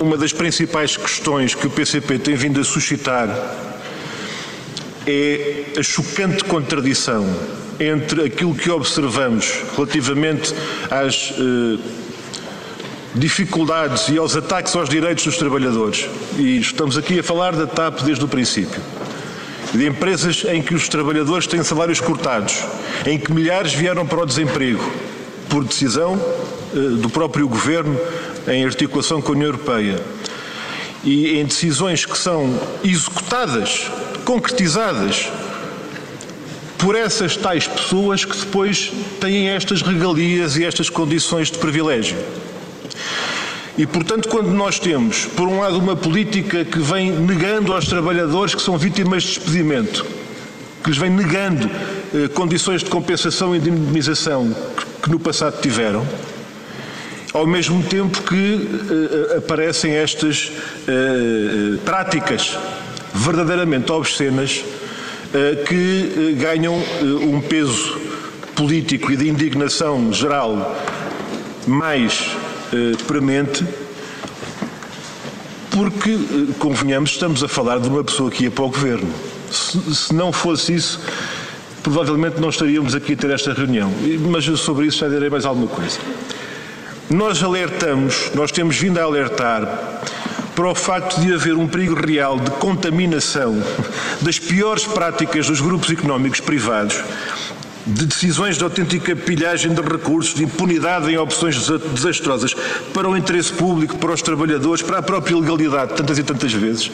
uma das principais questões que o PCP tem vindo a suscitar é a chocante contradição entre aquilo que observamos relativamente às eh, dificuldades e aos ataques aos direitos dos trabalhadores. E estamos aqui a falar da TAP desde o princípio. De empresas em que os trabalhadores têm salários cortados, em que milhares vieram para o desemprego, por decisão eh, do próprio Governo em articulação com a União Europeia. E em decisões que são executadas, concretizadas por essas tais pessoas que depois têm estas regalias e estas condições de privilégio. E, portanto, quando nós temos, por um lado, uma política que vem negando aos trabalhadores que são vítimas de despedimento, que lhes vem negando eh, condições de compensação e de indemnização que, que no passado tiveram, ao mesmo tempo que eh, aparecem estas eh, práticas verdadeiramente obscenas eh, que eh, ganham eh, um peso político e de indignação geral mais premente, porque, convenhamos, estamos a falar de uma pessoa que ia para o governo. Se, se não fosse isso, provavelmente não estaríamos aqui a ter esta reunião. Mas sobre isso já direi mais alguma coisa. Nós alertamos, nós temos vindo a alertar para o facto de haver um perigo real de contaminação das piores práticas dos grupos económicos privados de decisões de autêntica pilhagem de recursos, de impunidade em opções desastrosas para o interesse público, para os trabalhadores, para a própria legalidade, tantas e tantas vezes,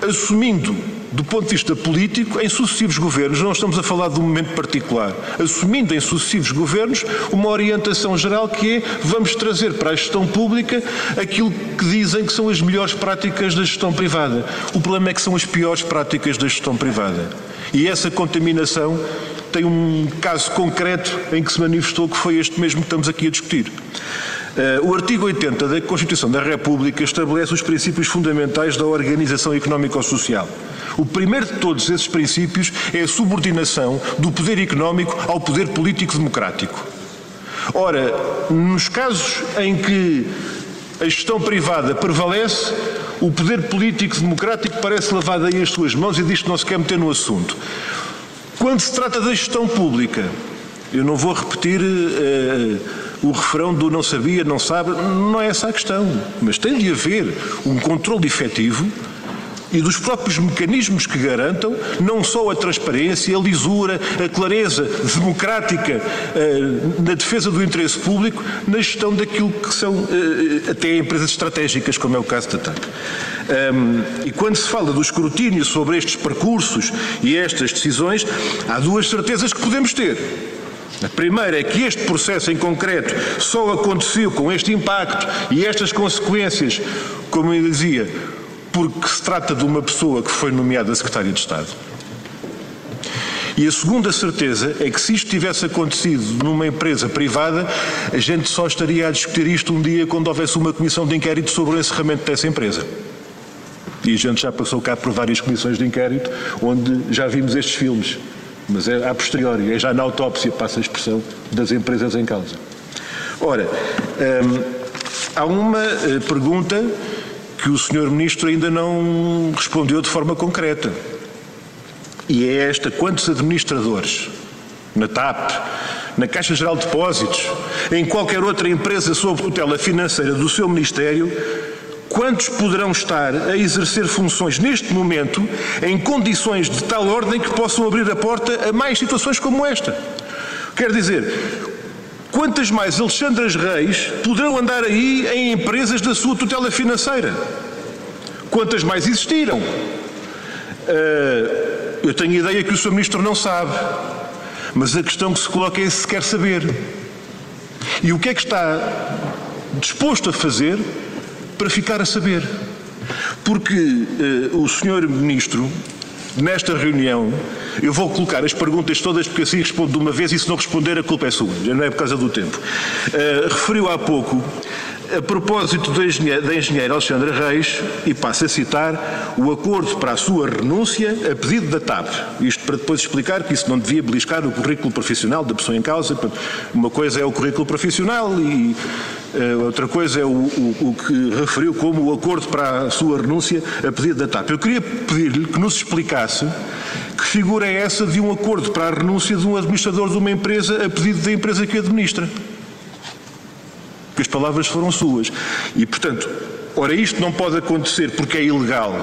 assumindo do ponto de vista político, em sucessivos governos, não estamos a falar de um momento particular, assumindo em sucessivos governos uma orientação geral que é vamos trazer para a gestão pública aquilo que dizem que são as melhores práticas da gestão privada. O problema é que são as piores práticas da gestão privada. E essa contaminação tem um caso concreto em que se manifestou que foi este mesmo que estamos aqui a discutir. Uh, o artigo 80 da Constituição da República estabelece os princípios fundamentais da organização económico-social. O primeiro de todos esses princípios é a subordinação do poder económico ao poder político democrático. Ora, nos casos em que a gestão privada prevalece, o poder político democrático parece lavado aí as suas mãos e diz que não se quer meter no assunto. Quando se trata da gestão pública, eu não vou repetir uh, o refrão do não sabia, não sabe, não é essa a questão, mas tem de haver um controle efetivo e dos próprios mecanismos que garantam não só a transparência, a lisura, a clareza democrática eh, na defesa do interesse público, na gestão daquilo que são eh, até empresas estratégicas, como é o caso da TAP. Um, e quando se fala do escrutínio sobre estes percursos e estas decisões, há duas certezas que podemos ter. A primeira é que este processo em concreto só aconteceu com este impacto e estas consequências, como eu dizia, porque se trata de uma pessoa que foi nomeada secretária de Estado. E a segunda certeza é que se isto tivesse acontecido numa empresa privada, a gente só estaria a discutir isto um dia quando houvesse uma comissão de inquérito sobre o encerramento dessa empresa. E a gente já passou cá por várias comissões de inquérito onde já vimos estes filmes. Mas é a posteriori, é já na autópsia, passa a expressão, das empresas em causa. Ora, hum, há uma eh, pergunta que o Sr. Ministro ainda não respondeu de forma concreta. E é esta: quantos administradores na TAP, na Caixa Geral de Depósitos, em qualquer outra empresa sob tutela financeira do seu Ministério, quantos poderão estar a exercer funções neste momento em condições de tal ordem que possam abrir a porta a mais situações como esta? Quer dizer, Quantas mais Alexandras Reis poderão andar aí em empresas da sua tutela financeira? Quantas mais existiram? Uh, eu tenho ideia que o Sr. Ministro não sabe, mas a questão que se coloca é se quer saber. E o que é que está disposto a fazer para ficar a saber? Porque uh, o Sr. Ministro nesta reunião, eu vou colocar as perguntas todas, porque assim respondo de uma vez e se não responder a culpa é sua, já não é por causa do tempo. Uh, referiu há pouco, a propósito da engenheira, engenheira Alexandra Reis, e passo a citar, o acordo para a sua renúncia a pedido da TAP. Isto para depois explicar que isso não devia beliscar o currículo profissional da pessoa em causa. Uma coisa é o currículo profissional e outra coisa é o, o, o, que referiu como o acordo para a sua renúncia a pedido da TAP. Eu queria pedir-lhe que nos explicasse que figura é essa de um acordo para a renúncia de um administrador de uma empresa a pedido da empresa que administra. Que as palavras foram suas. E, portanto, ora, isto não pode acontecer porque é ilegal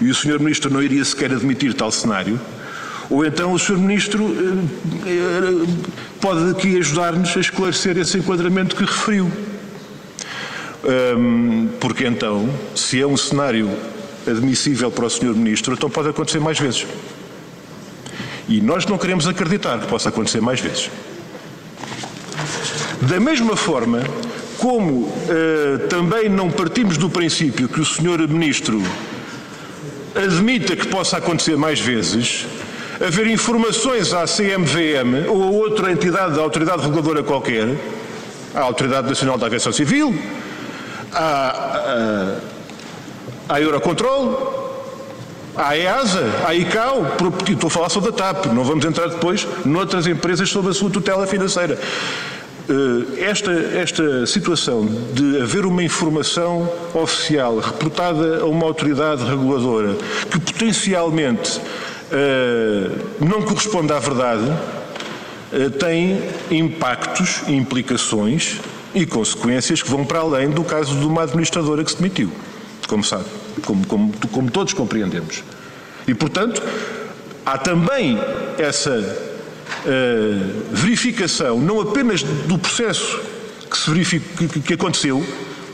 e o Sr. Ministro não iria sequer admitir tal cenário. Ou então o Sr. Ministro eh, eh, pode aqui ajudar-nos a esclarecer esse enquadramento que referiu. Porque então, se é um cenário admissível para o Sr. Ministro, então pode acontecer mais vezes. E nós não queremos acreditar que possa acontecer mais vezes. Da mesma forma, como uh, também não partimos do princípio que o Sr. Ministro admita que possa acontecer mais vezes, haver informações à CMVM ou a outra entidade da autoridade reguladora qualquer, à Autoridade Nacional da Aviação Civil, à, à, à Eurocontrol, à EASA, à ICAO, estou a falar sobre a TAP, não vamos entrar depois noutras empresas sob a sua tutela financeira. Eh, esta, esta situação de haver uma informação oficial reportada a uma autoridade reguladora que potencialmente não corresponde à verdade uh, tem impactos, implicações e consequências que vão para além do caso de uma administradora que se demitiu, como sabe, como, como, como todos compreendemos. E, portanto, há também essa uh, verificação, não apenas do processo que, que, que aconteceu,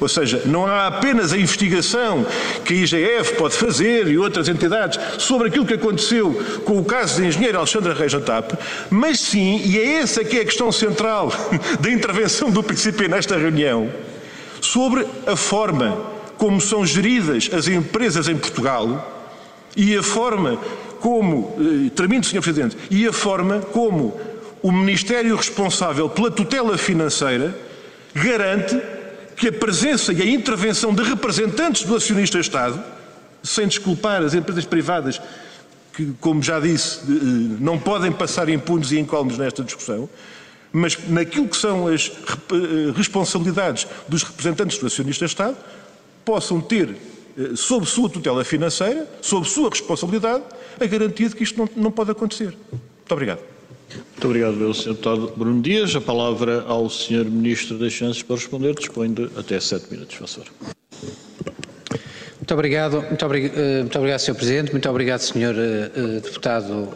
ou seja, não há apenas a investigação que a IGF pode fazer e outras entidades sobre aquilo que aconteceu com o caso da engenheira Alexandra Reis mas sim, e é essa que é a questão central da intervenção do princípio nesta reunião, sobre a forma como são geridas as empresas em Portugal e a forma como, eh, termino, Sr. Presidente, e a forma como o Ministério responsável pela tutela financeira garante que a presença e a intervenção de representantes do acionista Estado, sem desculpar as empresas privadas que, como já disse, eh, não podem passar impunes e incólumes nesta discussão, mas naquilo que são as eh, responsabilidades dos representantes do acionista Estado, possam ter eh, sob sua tutela financeira, sob sua responsabilidade, a garantia de que isto não, não pode acontecer. Muito obrigado. Muito obrigado, Sr. Deputado Bruno Dias. A palavra ao Sr. Ministro das Finanças para responder. Dispõe de até sete minutos, por favor. Muito obrigado, muito, obrigado, eh, muito obrigado, Sr. Presidente, muito obrigado, Sr. Eh, Deputado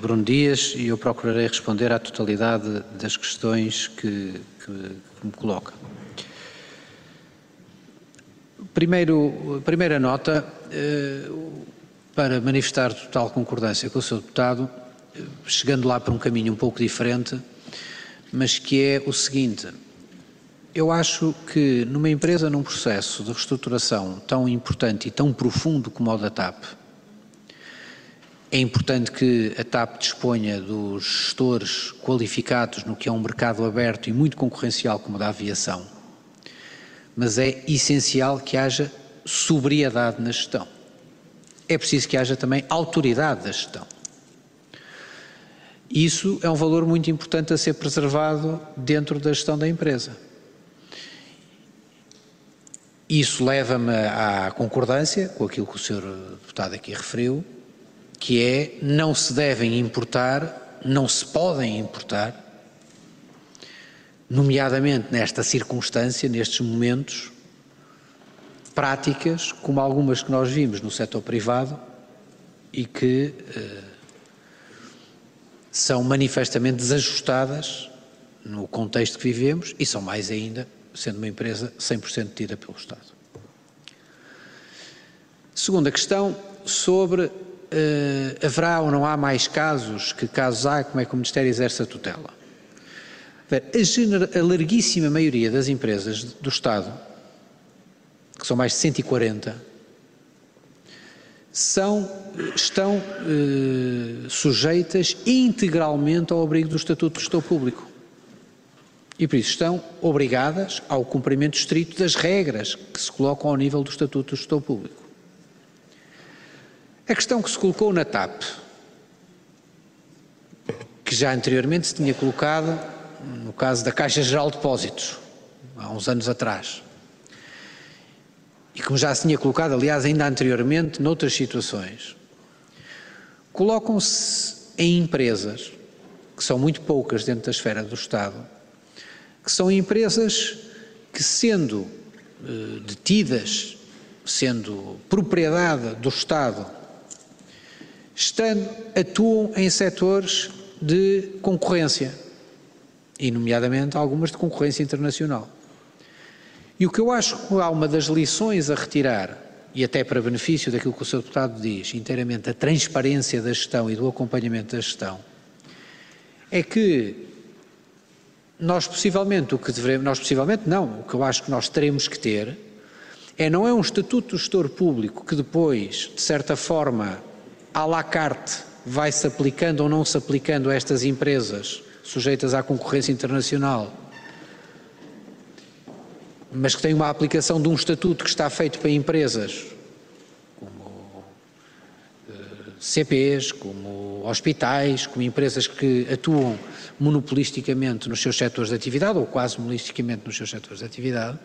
Bruno Dias, e eu procurarei responder à totalidade das questões que, que, que me coloca. Primeiro, primeira nota, eh, para manifestar total concordância com o Sr. Deputado, eh, chegando lá por um caminho um pouco diferente, mas que é o seguinte. Eu acho que numa empresa, num processo de reestruturação tão importante e tão profundo como o da TAP, é importante que a TAP disponha dos gestores qualificados no que é um mercado aberto e muito concorrencial como o da aviação mas é essencial que haja sobriedade na gestão. É preciso que haja também autoridade da gestão. Isso é um valor muito importante a ser preservado dentro da gestão da empresa. Isso leva-me à concordância com aquilo que o Sr. Deputado aqui referiu, que é não se devem importar, não se podem importar nomeadamente nesta circunstância, nestes momentos, práticas como algumas que nós vimos no setor privado e que eh, são manifestamente desajustadas no contexto que vivemos e são mais ainda sendo uma empresa 100% tida pelo Estado. Segunda questão sobre eh, haverá ou não há mais casos, que casos há, como é que o Ministério exerce a tutela. A, a larguíssima maioria das empresas do Estado, que são mais de 140, são, estão eh, sujeitas integralmente ao abrigo do Estatuto do Gestor Público. E por isso estão obrigadas ao cumprimento estrito das regras que se colocam ao nível do Estatuto do Gestor Público. A questão que se colocou na TAP, que já anteriormente se tinha colocado no caso da Caixa Geral de Depósitos, há uns anos atrás. E como já se tinha colocado, aliás, ainda anteriormente, noutras situações, colocam-se em empresas, que são muito poucas dentro da esfera do Estado, que são empresas que, sendo eh, detidas, sendo propriedade do Estado, estando, atuam em setores de concorrência, e nomeadamente algumas de concorrência internacional. E o que eu acho que há uma das lições a retirar, e até para benefício daquilo que o Sr. Deputado diz, inteiramente a transparência da gestão e do acompanhamento da gestão, é que nós possivelmente o que devemos, nós possivelmente não, o que eu acho que nós teremos que ter é não é um estatuto do gestor público que depois, de certa forma, à la carte, vai se aplicando ou não se aplicando a estas empresas sujeitas à concorrência internacional, mas que tem uma aplicação de um estatuto que está feito para empresas como eh, CPs, como hospitais, como empresas que atuam monopolisticamente nos seus setores de atividade, ou quase monopolisticamente nos seus setores de atividade,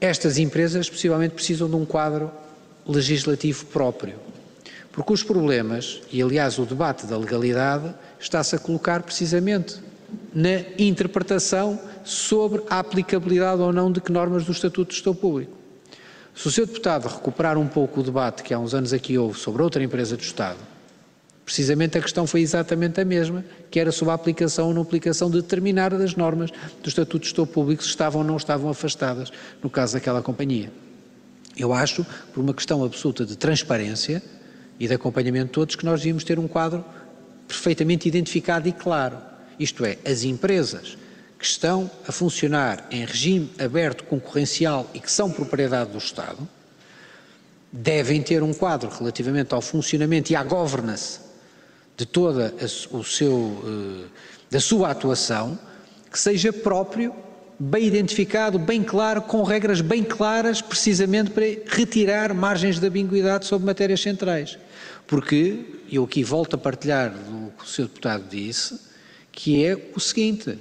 estas empresas possivelmente precisam de um quadro legislativo próprio. Porque os problemas, e aliás o debate da legalidade, está-se a colocar precisamente na interpretação sobre a aplicabilidade ou não de que normas do Estatuto do Gestor Público. Se o Sr. Deputado recuperar um pouco o debate que há uns anos aqui houve sobre outra empresa do Estado, precisamente a questão foi exatamente a mesma, que era sobre a aplicação ou não aplicação de determinadas normas do Estatuto do Gestor Público, se estavam ou não estavam afastadas, no caso daquela companhia. Eu acho, por uma questão absoluta de transparência e de acompanhamento de todos, que nós devíamos ter um quadro perfeitamente identificado e claro. Isto é, as empresas que estão a funcionar em regime aberto concorrencial e que são propriedade do Estado devem ter um quadro relativamente ao funcionamento e à governance de toda a, o seu, eh, da sua atuação que seja próprio, bem identificado, bem claro, com regras bem claras, precisamente para retirar margens de ambiguidade sobre matérias centrais. Porque eu aqui volto a partilhar do que o Sr. Deputado disse, que é o seguinte,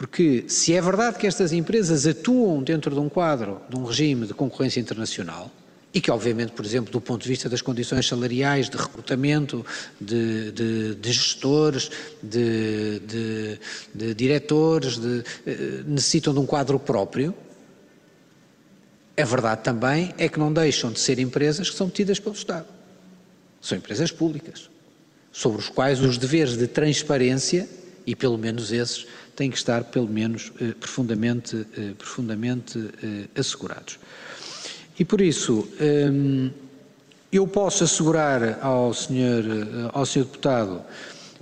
porque se é verdade que estas empresas atuam dentro de um quadro, de um regime de concorrência internacional, e que, obviamente, por exemplo, do ponto de vista das condições salariais, de recrutamento, de, de, de gestores, de, de diretores, eh, necessitam de um quadro próprio, a verdade também é que não deixam de ser empresas que são tidas pelo Estado. São empresas públicas, sobre os quais os deveres de transparência, e pelo menos esses, têm que estar pelo menos eh, profundamente, eh, profundamente eh, assegurados. E por isso, hum, eu posso assegurar ao senhor, ao senhor deputado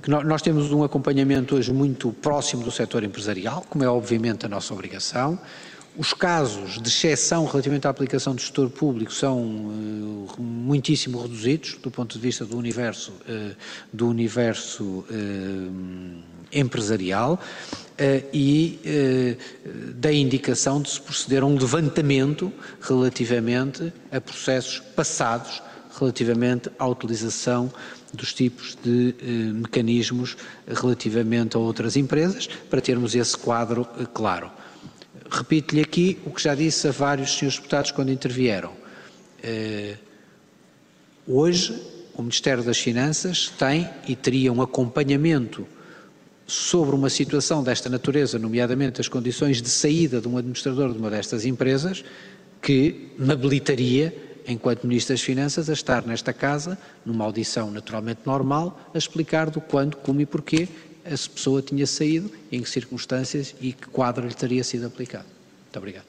que nós temos um acompanhamento hoje muito próximo do setor empresarial, como é obviamente a nossa obrigação. Os casos de exceção relativamente à aplicação do gestor público são uh, muitíssimo reduzidos do ponto de vista do universo, uh, do universo uh, empresarial e da indicação de se proceder a um levantamento relativamente a processos passados relativamente à utilização dos tipos de mecanismos relativamente a outras empresas, para termos esse quadro claro. Repito-lhe aqui o que já disse a vários senhores deputados quando intervieram. Hoje, o Ministério das Finanças tem e teria um acompanhamento sobre uma situação desta natureza, nomeadamente as condições de saída de um administrador de uma destas empresas, que me habilitaria, enquanto Ministro das Finanças, a estar nesta casa, numa audição naturalmente normal, a explicar do quando, como e porquê essa pessoa tinha saído, em que circunstâncias e que quadro lhe teria sido aplicado. Muito obrigado.